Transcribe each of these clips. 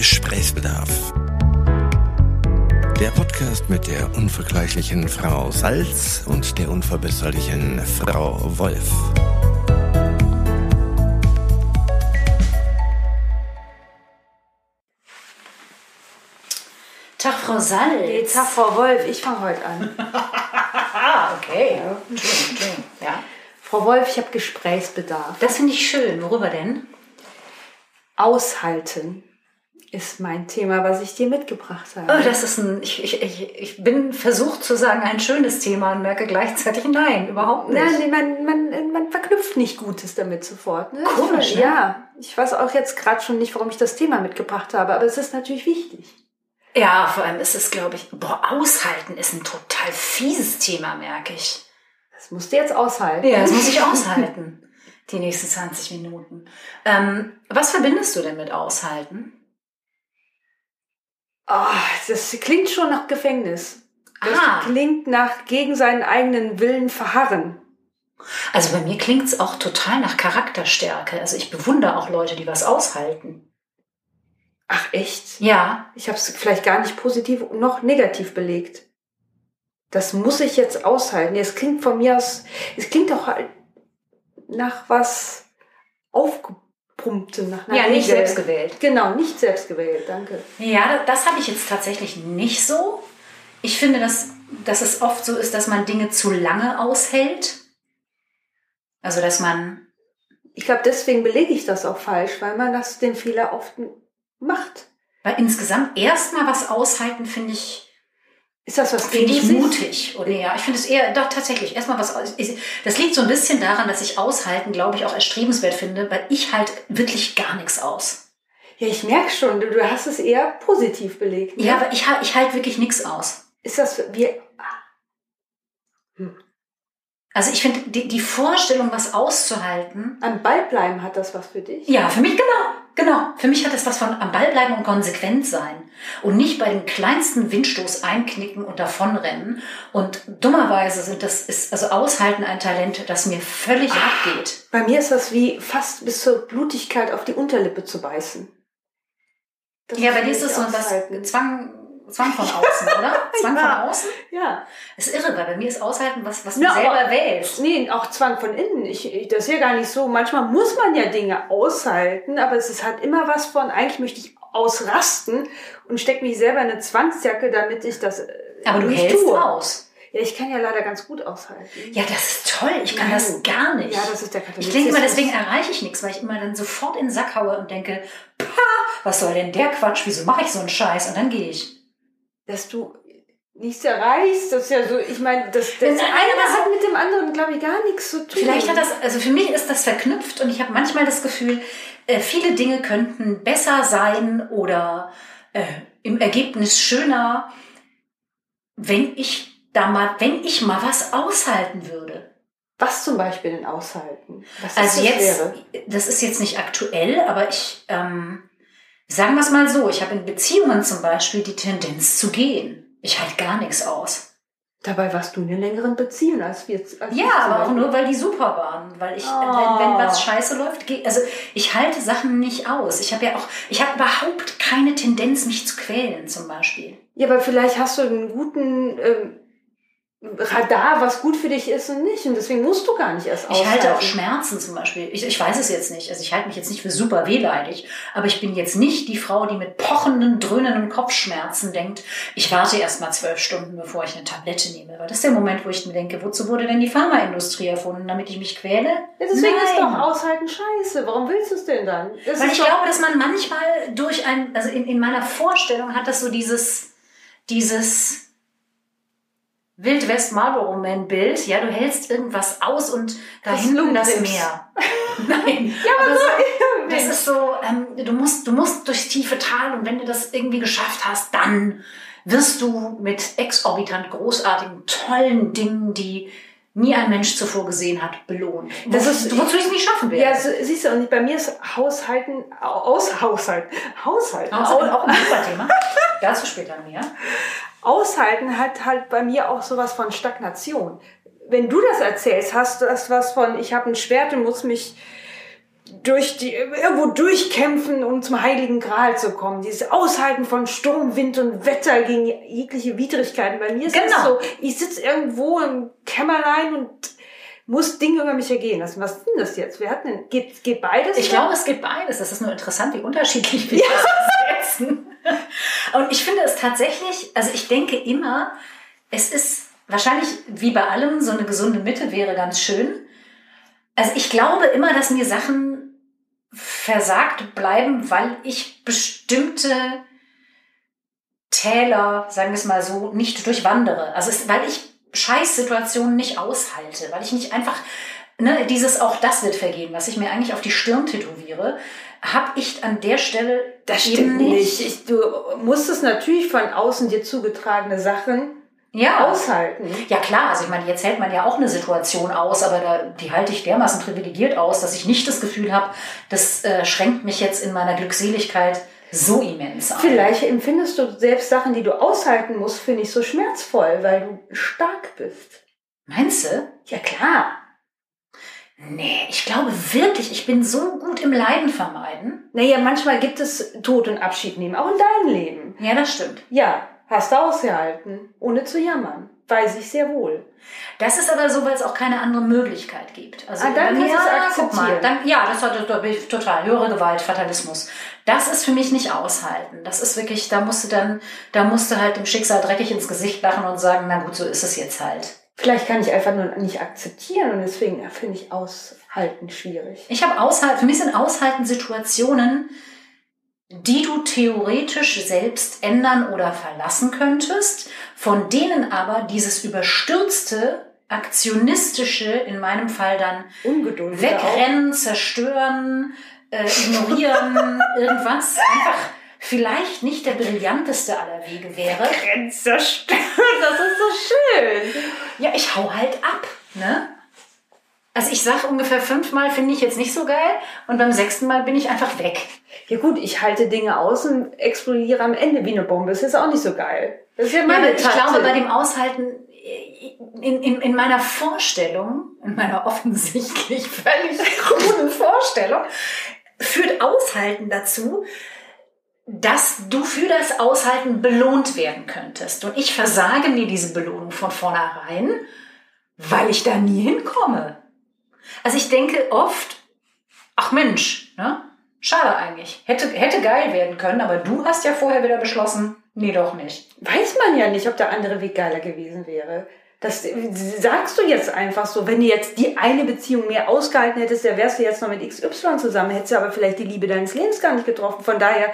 Gesprächsbedarf. Der Podcast mit der unvergleichlichen Frau Salz und der unverbesserlichen Frau Wolf. Tag, Frau Salz. Nee, Tag, Frau Wolf, ich fange heute an. Ah, okay. Ja. Ja. Frau Wolf, ich habe Gesprächsbedarf. Das finde ich schön. Worüber denn? Aushalten ist mein Thema, was ich dir mitgebracht habe. Oh, das ist ein, ich, ich, ich, bin versucht zu sagen, ein schönes Thema und merke gleichzeitig, nein, überhaupt nicht. Nein, man, man, man verknüpft nicht Gutes damit sofort. Ne? Komisch, ich, ne? Ja, ich weiß auch jetzt gerade schon nicht, warum ich das Thema mitgebracht habe, aber es ist natürlich wichtig. Ja, vor allem ist es, glaube ich, boah, aushalten ist ein total fieses Thema, merke ich. Das musst du jetzt aushalten. Ja, das muss ich aushalten. Die nächsten 20 Minuten. Ähm, was verbindest du denn mit aushalten? Oh, das klingt schon nach Gefängnis. Das Ah. klingt nach gegen seinen eigenen Willen verharren. Also bei mir klingt es auch total nach Charakterstärke. Also ich bewundere auch Leute, die was aushalten. Ach echt? Ja, Ich habe es vielleicht gar nicht positiv noch negativ belegt. Das muss ich jetzt aushalten. Es klingt von mir aus, es klingt doch halt nach was aufgepumptem, nach einer ja, nicht Regel. selbst gewählt. Genau, nicht selbst gewählt, danke. Ja, das, das habe ich jetzt tatsächlich nicht so. Ich finde, dass, dass es oft so ist, dass man Dinge zu lange aushält. Also, dass man, Ich glaube, deswegen belege ich das auch falsch, weil man das den Fehler oft macht. weil insgesamt erstmal was aushalten, finde ich, Ist das was finde ich mutig. Oder ja, ich finde es eher, doch tatsächlich, erstmal was Das liegt so ein bisschen daran, dass ich aushalten, glaube ich, auch erstrebenswert finde, weil ich halt wirklich gar nichts aus. Ja, ich merke schon, du, du hast es eher positiv belegt. Ne? Ja, aber ich, ich halte wirklich nichts aus. Ist das, wir, Also ich finde, die, die Vorstellung, was auszuhalten, am Ball bleiben hat das was für dich? Ja, für mich genau, genau. Für mich hat es was von am Ball bleiben und konsequent sein und nicht bei dem kleinsten Windstoß einknicken und davonrennen. Und dummerweise sind das ist also aushalten ein Talent, das mir völlig abgeht. Bei mir ist das wie fast bis zur Blutigkeit auf die Unterlippe zu beißen. Das Ja, bei dir ist es so was. Zwang, Zwang von außen, oder? Zwang Ja. von außen? Ja. ist irre, weil bei mir ist aushalten was, was du Ja, selber aber- wählst. Nee, auch Zwang von innen. Ich, ich, das ist ja gar nicht so. Manchmal muss man ja Dinge aushalten, aber es ist halt immer was von, eigentlich möchte ich ausrasten und stecke mich selber in eine Zwangsjacke, damit ich das äh, Aber du hältst tue. aus. Ja, ich kann ja leider ganz gut aushalten. Ja, das ist toll. Ich kann Nein. das gar nicht. Ja, das ist der Ich Katholizismus. denke immer, deswegen erreiche ich nichts, weil ich immer dann sofort in den Sack haue und denke, pah, was soll denn der Quatsch? Wieso mache ich so einen Scheiß? Und dann gehe ich. Dass du nichts erreichst. Das ist ja so, ich meine, das, das eine hat mit dem anderen, glaube ich, gar nichts zu tun. Vielleicht hat das, also für mich ist das verknüpft und ich habe manchmal das Gefühl, äh, viele Dinge könnten besser sein oder äh, im Ergebnis schöner, wenn ich da mal, wenn ich mal was aushalten würde. Was zum Beispiel denn aushalten? Was Also das jetzt, wäre? das ist jetzt nicht aktuell, aber ich, ähm, sagen wir es mal so, ich habe in Beziehungen zum Beispiel die Tendenz zu gehen. Ich halte gar nichts aus. Dabei warst du in einer längeren Beziehung als wir. Als Ja, aber auch nur, weil die super waren. Weil ich, Oh. wenn, wenn was scheiße läuft, geh, also ich halte Sachen nicht aus. Ich habe ja auch, ich habe überhaupt keine Tendenz, mich zu quälen, zum Beispiel. Ja, aber vielleicht hast du einen guten ähm, Radar, was gut für dich ist und nicht. Und deswegen musst du gar nicht erst Ich halte auch aushalten. Schmerzen zum Beispiel. Ich, ich weiß es jetzt nicht. Also ich halte mich jetzt nicht für super wehleidig. Aber ich bin jetzt nicht die Frau, die mit pochenden, dröhnenden Kopfschmerzen denkt, ich warte erst mal zwölf Stunden, bevor ich eine Tablette nehme. Weil das ist der Moment, wo ich mir denke, wozu wurde denn die Pharmaindustrie erfunden, damit ich mich quäle? Ja, deswegen ist Nein. doch Aushalten scheiße. Warum willst du es denn dann? Das Weil ist ich glaube, dass man manchmal durch ein, also in, in meiner Vorstellung hat das so dieses, dieses Wildwest Marlboro Man Bild. Ja, du hältst irgendwas aus und da Das hinten das. Meer. Nein, ja, aber so, das ist so, ähm, du musst, du musst durchs tiefe Tal und wenn du das irgendwie geschafft hast, dann wirst du mit exorbitant großartigen, tollen Dingen, die nie ein Mensch zuvor gesehen hat, belohnt. Das Wo- ist- wozu ich es nicht schaffen werde. Ja, so, siehst du, und bei mir ist Haushalten, aus, Haushalten, Haushalten, au- auch ein super Thema. Dazu später mehr. Aushalten hat halt bei mir auch sowas von Stagnation. Wenn du das erzählst, hast du das was von, ich habe ein Schwert und muss mich durch die, irgendwo durchkämpfen, um zum heiligen Gral zu kommen. Dieses Aushalten von Sturm, Wind und Wetter gegen jegliche Widrigkeiten. Bei mir ist Genau. das so, ich sitze irgendwo im Kämmerlein und muss Dinge über mich ergehen lassen. Was ist denn das jetzt? Wer hat denn, geht, geht beides? Ich glaube, es gibt beides. Das ist nur interessant, wie unterschiedlich wir das setzen. Und ich finde es tatsächlich, also ich denke immer, es ist wahrscheinlich wie bei allem so eine gesunde Mitte wäre ganz schön. Also ich glaube immer, dass mir Sachen versagt bleiben, weil ich bestimmte Täler, sagen wir es mal so, nicht durchwandere. Also es, weil ich Scheißsituationen nicht aushalte, weil ich nicht einfach, ne, dieses auch das wird vergehen, was ich mir eigentlich auf die Stirn tätowiere, habe ich an der Stelle Das eben stimmt nicht. Ich, du musstest natürlich von außen dir zugetragene Sachen Ja. aushalten. Ja klar, also ich meine, jetzt hält man ja auch eine Situation aus, aber da, die halte ich dermaßen privilegiert aus, dass ich nicht das Gefühl habe, das äh, schränkt mich jetzt in meiner Glückseligkeit so immens ein. Vielleicht empfindest du selbst Sachen, die du aushalten musst, für nicht so schmerzvoll, weil du stark bist. Meinst du? Ja klar. Nee, ich glaube wirklich, ich bin so gut im Leiden vermeiden. Naja, manchmal gibt es Tod und Abschied nehmen, auch in deinem Leben. Ja, das stimmt. Ja, hast du ausgehalten, ohne zu jammern. Weiß ich sehr wohl. Das ist aber so, weil es auch keine andere Möglichkeit gibt. Also Ah, dann bei kannst du es guck mal, dann, ja, das hat total höhere Gewalt, Fatalismus. Das ist für mich nicht aushalten. Das ist wirklich, da musst du dann, da musst du halt dem Schicksal dreckig ins Gesicht lachen und sagen, na gut, so ist es jetzt halt. Vielleicht kann ich einfach nur nicht akzeptieren und deswegen finde ich aushalten schwierig. Ich habe aushalten, für mich sind aushalten Situationen, die du theoretisch selbst ändern oder verlassen könntest, von denen aber dieses überstürzte, aktionistische, in meinem Fall dann Ungeduld. auch. wegrennen, zerstören, äh, ignorieren, irgendwas, einfach vielleicht nicht der brillanteste aller Wege wäre. Zerstört, das ist so schön. Ja, ich hau halt ab, ne? Also ich sag ungefähr fünfmal finde ich jetzt nicht so geil und beim sechsten Mal bin ich einfach weg. Ja gut, ich halte Dinge aus und explodiere am Ende wie eine Bombe. Das ist auch nicht so geil. Das ist ja Ja, meine aber ich glaube, bei dem Aushalten, äh, in, in, in meiner Vorstellung, in meiner offensichtlich völlig kruden Vorstellung, führt Aushalten dazu, dass du für das Aushalten belohnt werden könntest. Und ich versage mir diese Belohnung von vornherein, weil ich da nie hinkomme. Also ich denke oft, ach Mensch, ne? Schade eigentlich. Hätte, hätte geil werden können, aber du hast ja vorher wieder beschlossen, nee, doch nicht. Weiß man ja nicht, ob der andere Weg geiler gewesen wäre. Das sagst du jetzt einfach so. Wenn du jetzt die eine Beziehung mehr ausgehalten hättest, dann wärst du jetzt noch mit XY zusammen, hättest du aber vielleicht die Liebe deines Lebens gar nicht getroffen. Von daher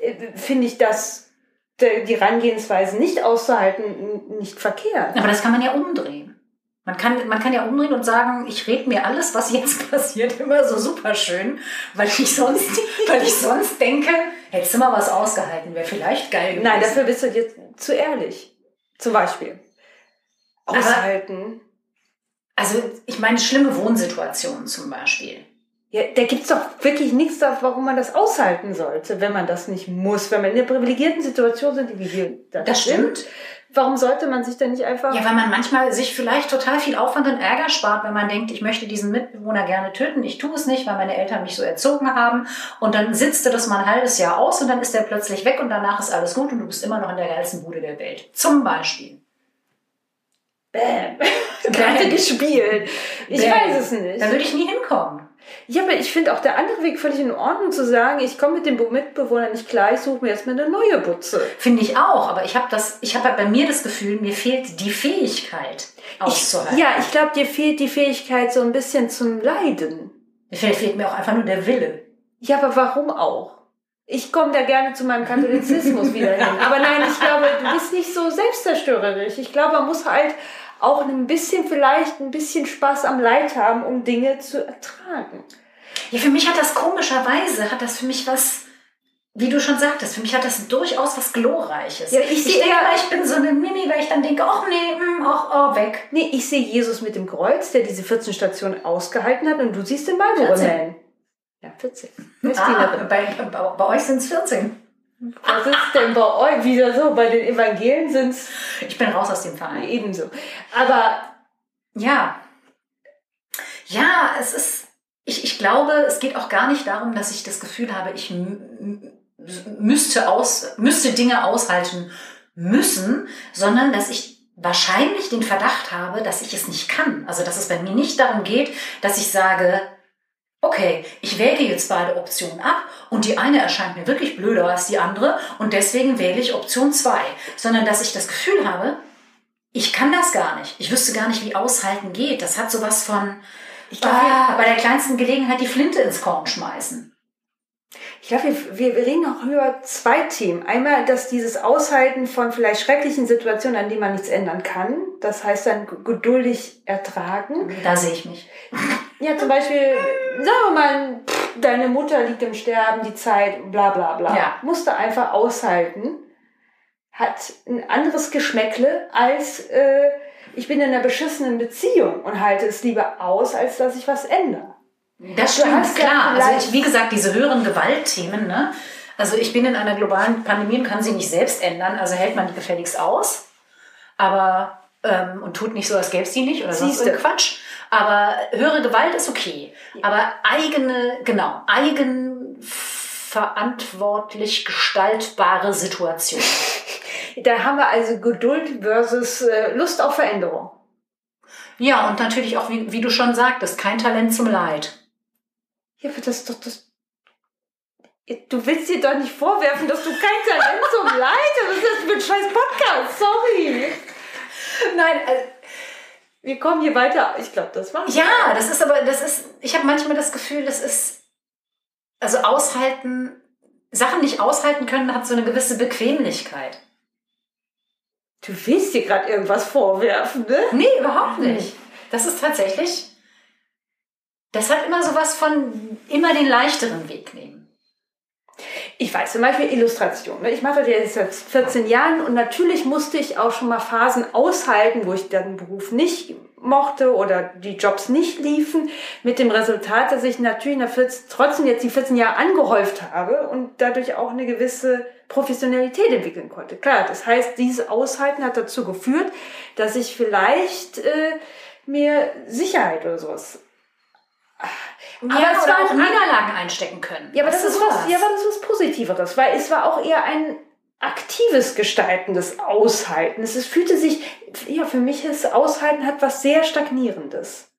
äh, finde ich das, der- die Herangehensweise nicht auszuhalten, nicht verkehrt. Aber das kann man ja umdrehen. Man kann, man kann ja umdrehen und sagen, ich rede mir alles, was jetzt passiert, immer so super schön, weil ich sonst, weil ich sonst denke, hättest du mal was ausgehalten, wäre vielleicht geil gewesen. Nein, dafür bist du jetzt zu ehrlich. Zum Beispiel. Aber- Aushalten. Also, ich meine, schlimme Wohnsituationen zum Beispiel. Ja, da gibt's doch wirklich nichts, warum man das aushalten sollte, wenn man das nicht muss. Wenn man in einer privilegierten Situation sind, wie wir Das sind. stimmt. Warum sollte man sich denn nicht einfach... Ja, weil man manchmal sich vielleicht total viel Aufwand und Ärger spart, wenn man denkt, ich möchte diesen Mitbewohner gerne töten. Ich tue es nicht, weil meine Eltern mich so erzogen haben. Und dann sitzt du das mal ein halbes Jahr aus und dann ist der plötzlich weg und danach ist alles gut und du bist immer noch in der geilsten Bude der Welt. Zum Beispiel. Bäm. Gerade gespielt. Ich weiß es nicht. Da würde ich nie hinkommen. Ja, aber ich finde auch der andere Weg völlig in Ordnung zu sagen, ich komme mit dem Mitbewohner nicht klar, ich suche mir erstmal eine neue Butze. Finde ich auch. Aber ich habe das, ich habe halt bei mir das Gefühl, mir fehlt die Fähigkeit auszuhalten. Ich, ja, ich glaube, dir fehlt die Fähigkeit so ein bisschen zum Leiden. Vielleicht fehlt mir auch einfach nur der Wille. Ja, aber warum auch? Ich komme da gerne zu meinem Katholizismus wieder hin. Aber nein, ich glaube, du bist nicht so selbstzerstörerisch. Ich glaube, man muss halt auch ein bisschen, vielleicht ein bisschen Spaß am Leid haben, um Dinge zu ertragen. Ja, für mich hat das komischerweise, hat das für mich was, wie du schon sagtest, für mich hat das durchaus was Glorreiches. Ja, ich sehe denke ich bin so eine Mimi, weil ich dann denke, ach nee, hm, ach, oh, weg. Nee, ich sehe Jesus mit dem Kreuz, der diese 14 Stationen ausgehalten hat, und du siehst den Marlboro 14. Man. Ja, 14. Ah, bei, bei, euch sind es 14. Was ist denn bei euch wieder so? Bei den Evangelien sind es Ich bin raus aus dem Verein. ebenso. Aber Ja. Ja, es ist, ich, ich glaube, es geht auch gar nicht darum, dass ich das Gefühl habe, ich müsste aus, müsste Dinge aushalten müssen, sondern dass ich wahrscheinlich den Verdacht habe, dass ich es nicht kann. Also, dass es bei mir nicht darum geht, dass ich sage, okay, ich wäge jetzt beide Optionen ab und die eine erscheint mir wirklich blöder als die andere und deswegen wähle ich Option zwei, sondern dass ich das Gefühl habe, ich kann das gar nicht. Ich wüsste gar nicht, wie aushalten geht. Das hat sowas von, Ich glaube, ah, bei der kleinsten Gelegenheit die Flinte ins Korn schmeißen. Ich glaube, wir, wir reden noch über zwei Themen. Einmal, dass dieses Aushalten von vielleicht schrecklichen Situationen, an denen man nichts ändern kann, das heißt dann geduldig ertragen. Da sehe ich mich. Ja, zum Beispiel, sagen wir mal, deine Mutter liegt im Sterben, die Zeit, bla bla bla. Ja. Musste einfach aushalten. Hat ein anderes Geschmäckle als äh, ich bin in einer beschissenen Beziehung und halte es lieber aus, als dass ich was ändere. Das stimmt, hast ja klar. Also ich, wie gesagt, diese höheren Gewaltthemen, ne? Also ich bin in einer globalen Pandemie und kann sie nicht selbst ändern, also hält man die gefälligst aus. Aber ähm, und tut nicht so, als gäbe es die nicht oder sonst Siehste. Quatsch. Aber höhere Gewalt ist okay. Aber eigene, genau, eigenverantwortlich gestaltbare Situation. Da haben wir also Geduld versus äh, Lust auf Veränderung. Ja, und natürlich auch, wie, wie du schon sagtest, kein Talent zum Leid. Ja, aber das ist doch das. Du willst dir doch nicht vorwerfen, dass du kein Talent zum Leid hast. Ist das für ein scheiß Podcast? Sorry. Nein, also, Wir kommen hier weiter. Ich glaube, das war's. Ja, das ist aber, das ist, ich habe manchmal das Gefühl, das ist, also aushalten, Sachen nicht aushalten können, hat so eine gewisse Bequemlichkeit. Du willst dir gerade irgendwas vorwerfen, ne? Nee, überhaupt nicht. Das ist tatsächlich, das hat immer sowas von immer den leichteren Weg nehmen. Ich weiß zum Beispiel Illustration. Ne? Ich mache das jetzt seit 14 Jahren und natürlich musste ich auch schon mal Phasen aushalten, wo ich den Beruf nicht mochte oder die Jobs nicht liefen, mit dem Resultat, dass ich natürlich nach 14, trotzdem jetzt die 14 Jahre angehäuft habe und dadurch auch eine gewisse Professionalität entwickeln konnte. Klar, das heißt, dieses Aushalten hat dazu geführt, dass ich vielleicht äh, mir Sicherheit oder sowas. Ja, Aber es oder war auch Niederlagen einstecken können. ja, aber das Weißt ist was, ja, aber das ist was Positiveres, weil es war auch eher ein aktives Gestalten des Aushaltens. Es fühlte sich, ja, für mich ist Aushalten hat was sehr Stagnierendes.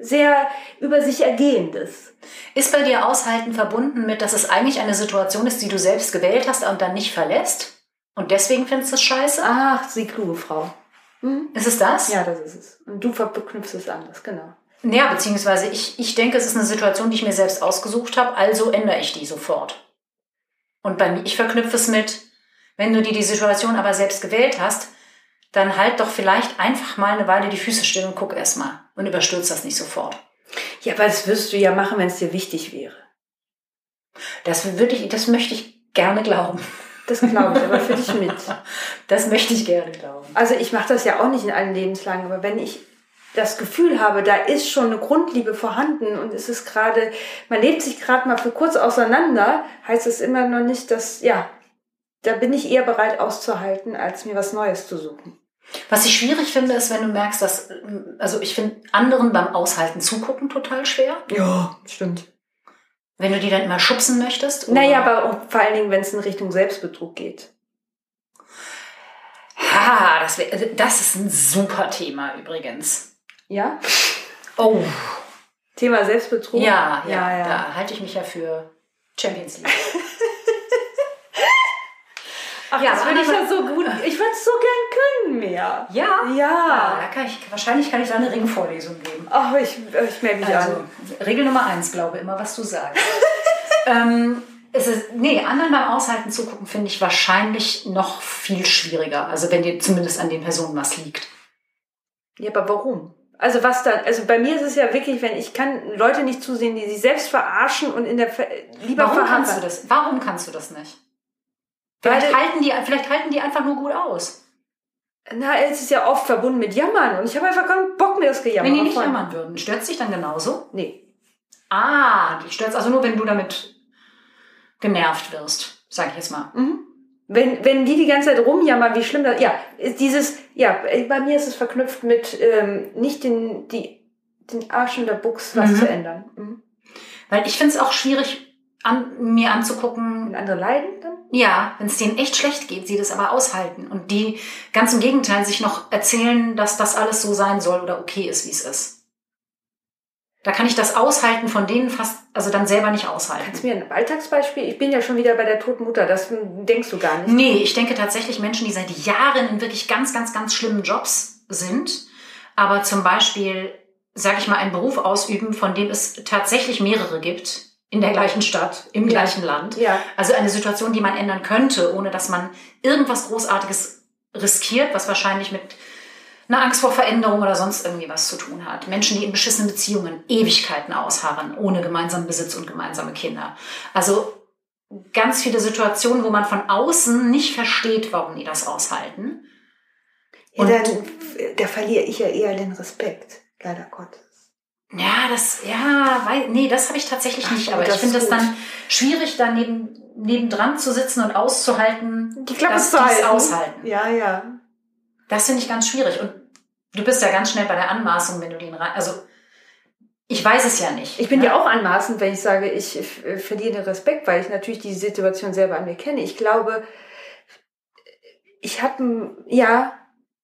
Sehr über sich Ergehendes. Ist bei dir Aushalten verbunden mit, dass es eigentlich eine Situation ist, die du selbst gewählt hast und dann nicht verlässt? Und deswegen findest du es scheiße? Ach, sie kluge Frau. Hm? Ist es das? Ja, das ist es. Und du verknüpfst es anders, genau. Ja, beziehungsweise ich, ich denke, es ist eine Situation, die ich mir selbst ausgesucht habe, also ändere ich die sofort. Und bei mir, ich verknüpfe es mit, wenn du dir die Situation aber selbst gewählt hast, dann halt doch vielleicht einfach mal eine Weile die Füße still und guck erst mal und überstürzt das nicht sofort. Ja, aber das wirst du ja machen, wenn es dir wichtig wäre. Das würde ich, das möchte ich gerne glauben. Das glaube ich aber für dich mit. Das möchte ich gerne glauben. Also ich mache das ja auch nicht in allen Lebenslagen, aber wenn ich das Gefühl habe, da ist schon eine Grundliebe vorhanden und es ist gerade, man lebt sich gerade mal für kurz auseinander, heißt es immer noch nicht, dass, ja, da bin ich eher bereit auszuhalten, als mir was Neues zu suchen. Was ich schwierig finde, ist, wenn du merkst, dass, also ich finde anderen beim Aushalten zugucken total schwer. Ja, stimmt. Wenn du die dann immer schubsen möchtest. oder- Naja, aber vor allen Dingen, wenn es in Richtung Selbstbetrug geht. Ha, das, wär, das ist ein super Thema übrigens. Ja? Oh. Thema Selbstbetrug. Ja, ja, ja, ja. da halte ich mich ja für Champions League. Ach, Ja, das würde ich ja so gut, ich würde es so gern können mehr. Ja? Ja. da kann ich, wahrscheinlich kann ich da eine Ringvorlesung geben. Ach, ich, ich melde mich Also, an. Regel Nummer eins, glaube immer, was du sagst. ähm, es ist, nee, anderen beim Aushalten zugucken finde ich wahrscheinlich noch viel schwieriger. Also wenn dir zumindest an den Personen was liegt. Ja, aber warum? Also was dann? Also bei mir ist es ja wirklich, wenn ich kann Leute nicht zusehen, die sich selbst verarschen und in der Ver lieber Warum kannst du das? Warum kannst du das nicht? Vielleicht Weil- halten, die, vielleicht halten die einfach nur gut aus. Na, es ist ja oft verbunden mit Jammern und ich habe einfach keinen Bock mehr das Gejammer. Wenn die nicht von- jammern würden, stört dich dann genauso? Nee. Ah, die stört also nur, wenn du damit genervt wirst, sag ich jetzt mal. Mhm. Wenn, wenn die die ganze Zeit rumjammern, wie schlimm das, ja, ist dieses, ja, bei mir ist es verknüpft mit, ähm, nicht den, die, den Arsch in der Buchs was Mhm. zu ändern. Mhm. Weil ich finde es auch schwierig, an, mir anzugucken, Wenn andere leiden, dann? ja, wenn es denen echt schlecht geht, sie das aber aushalten und die ganz im Gegenteil sich noch erzählen, dass das alles so sein soll oder okay ist, wie es ist. Da kann ich das Aushalten von denen fast, also dann selber nicht aushalten. Kannst du mir ein Alltagsbeispiel? Ich bin ja schon wieder bei der toten Mutter, das denkst du gar nicht. Nee, ich denke tatsächlich Menschen, die seit Jahren in wirklich ganz, ganz, ganz schlimmen Jobs sind, aber zum Beispiel, sage ich mal, einen Beruf ausüben, von dem es tatsächlich mehrere gibt in der gleichen Stadt, im Ja. gleichen Land. Ja. Also eine Situation, die man ändern könnte, ohne dass man irgendwas Großartiges riskiert, was wahrscheinlich mit einer Angst vor Veränderung oder sonst irgendwie was zu tun hat. Menschen, die in beschissenen Beziehungen Ewigkeiten ausharren, ohne gemeinsamen Besitz und gemeinsame Kinder. Also ganz viele Situationen, wo man von außen nicht versteht, warum die das aushalten. Ja, Und- dann, da verliere ich ja eher den Respekt, leider Gottes. Ja, das, ja, weil, nee, das habe ich tatsächlich Ach nicht. so, Aber ich finde das dann schwierig, da neben, nebendran zu sitzen und auszuhalten, Die Klappe dass zu halten. aushalten. Ja, ja. Das finde ich ganz schwierig. Und du bist ja ganz schnell bei der Anmaßung, wenn du den rein. Also, ich weiß es ja nicht. Ich bin ne? ja auch anmaßend, wenn ich sage, ich äh, verliere den Respekt, weil ich natürlich die Situation selber an mir kenne. Ich glaube, ich habe ein, ja,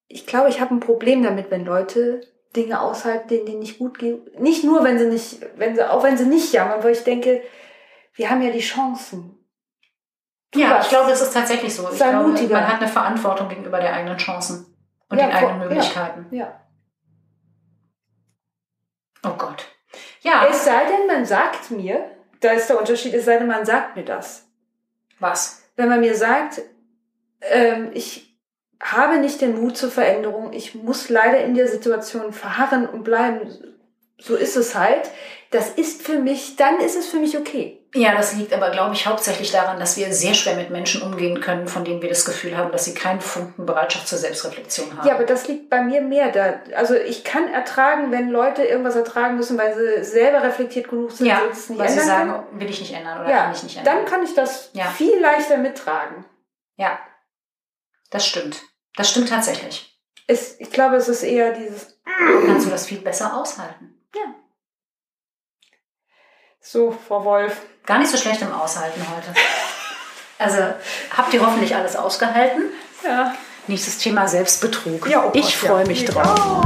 ich glaube, ich habe ein Problem damit, wenn Leute Dinge aushalten, denen die nicht gut gehen. Nicht nur, wenn sie nicht, wenn sie, auch wenn sie nicht jammern, weil ich denke, wir haben ja die Chancen. Tu Ja, ich glaube, es ist tatsächlich so. Ich glaube, mutiger. man hat eine Verantwortung gegenüber der eigenen Chancen und Ja, den eigenen voll- Möglichkeiten. Ja. Oh Gott. Ja, Es sei denn, man sagt mir, da ist der Unterschied, es sei denn, man sagt mir das. was? wenn man mir sagt, ähm, ich habe nicht den Mut zur Veränderung, ich muss leider in der Situation verharren und bleiben, so ist es halt, das ist für mich, dann ist es für mich okay. Ja, das liegt aber, glaube ich, hauptsächlich daran, dass wir sehr schwer mit Menschen umgehen können, von denen wir das Gefühl haben, dass sie keinen Funken Bereitschaft zur Selbstreflexion haben. Ja, aber das liegt bei mir mehr da. Also ich kann ertragen, wenn Leute irgendwas ertragen müssen, weil sie selber reflektiert genug sind, ja sie es nicht weil sie ändern sagen, können. will ich nicht ändern oder Ja, kann ich nicht ändern. dann kann ich das Ja. viel leichter mittragen. ja, das stimmt. Das stimmt tatsächlich. Es, ich glaube, es ist eher dieses, Kannst du das viel besser aushalten. So, Frau Wolf, Gar nicht so schlecht im Aushalten heute. Also habt ihr hoffentlich alles ausgehalten. ja. Nächstes Thema Selbstbetrug. Ja, oh ich Gott, freue ja. mich Ich drauf. auch.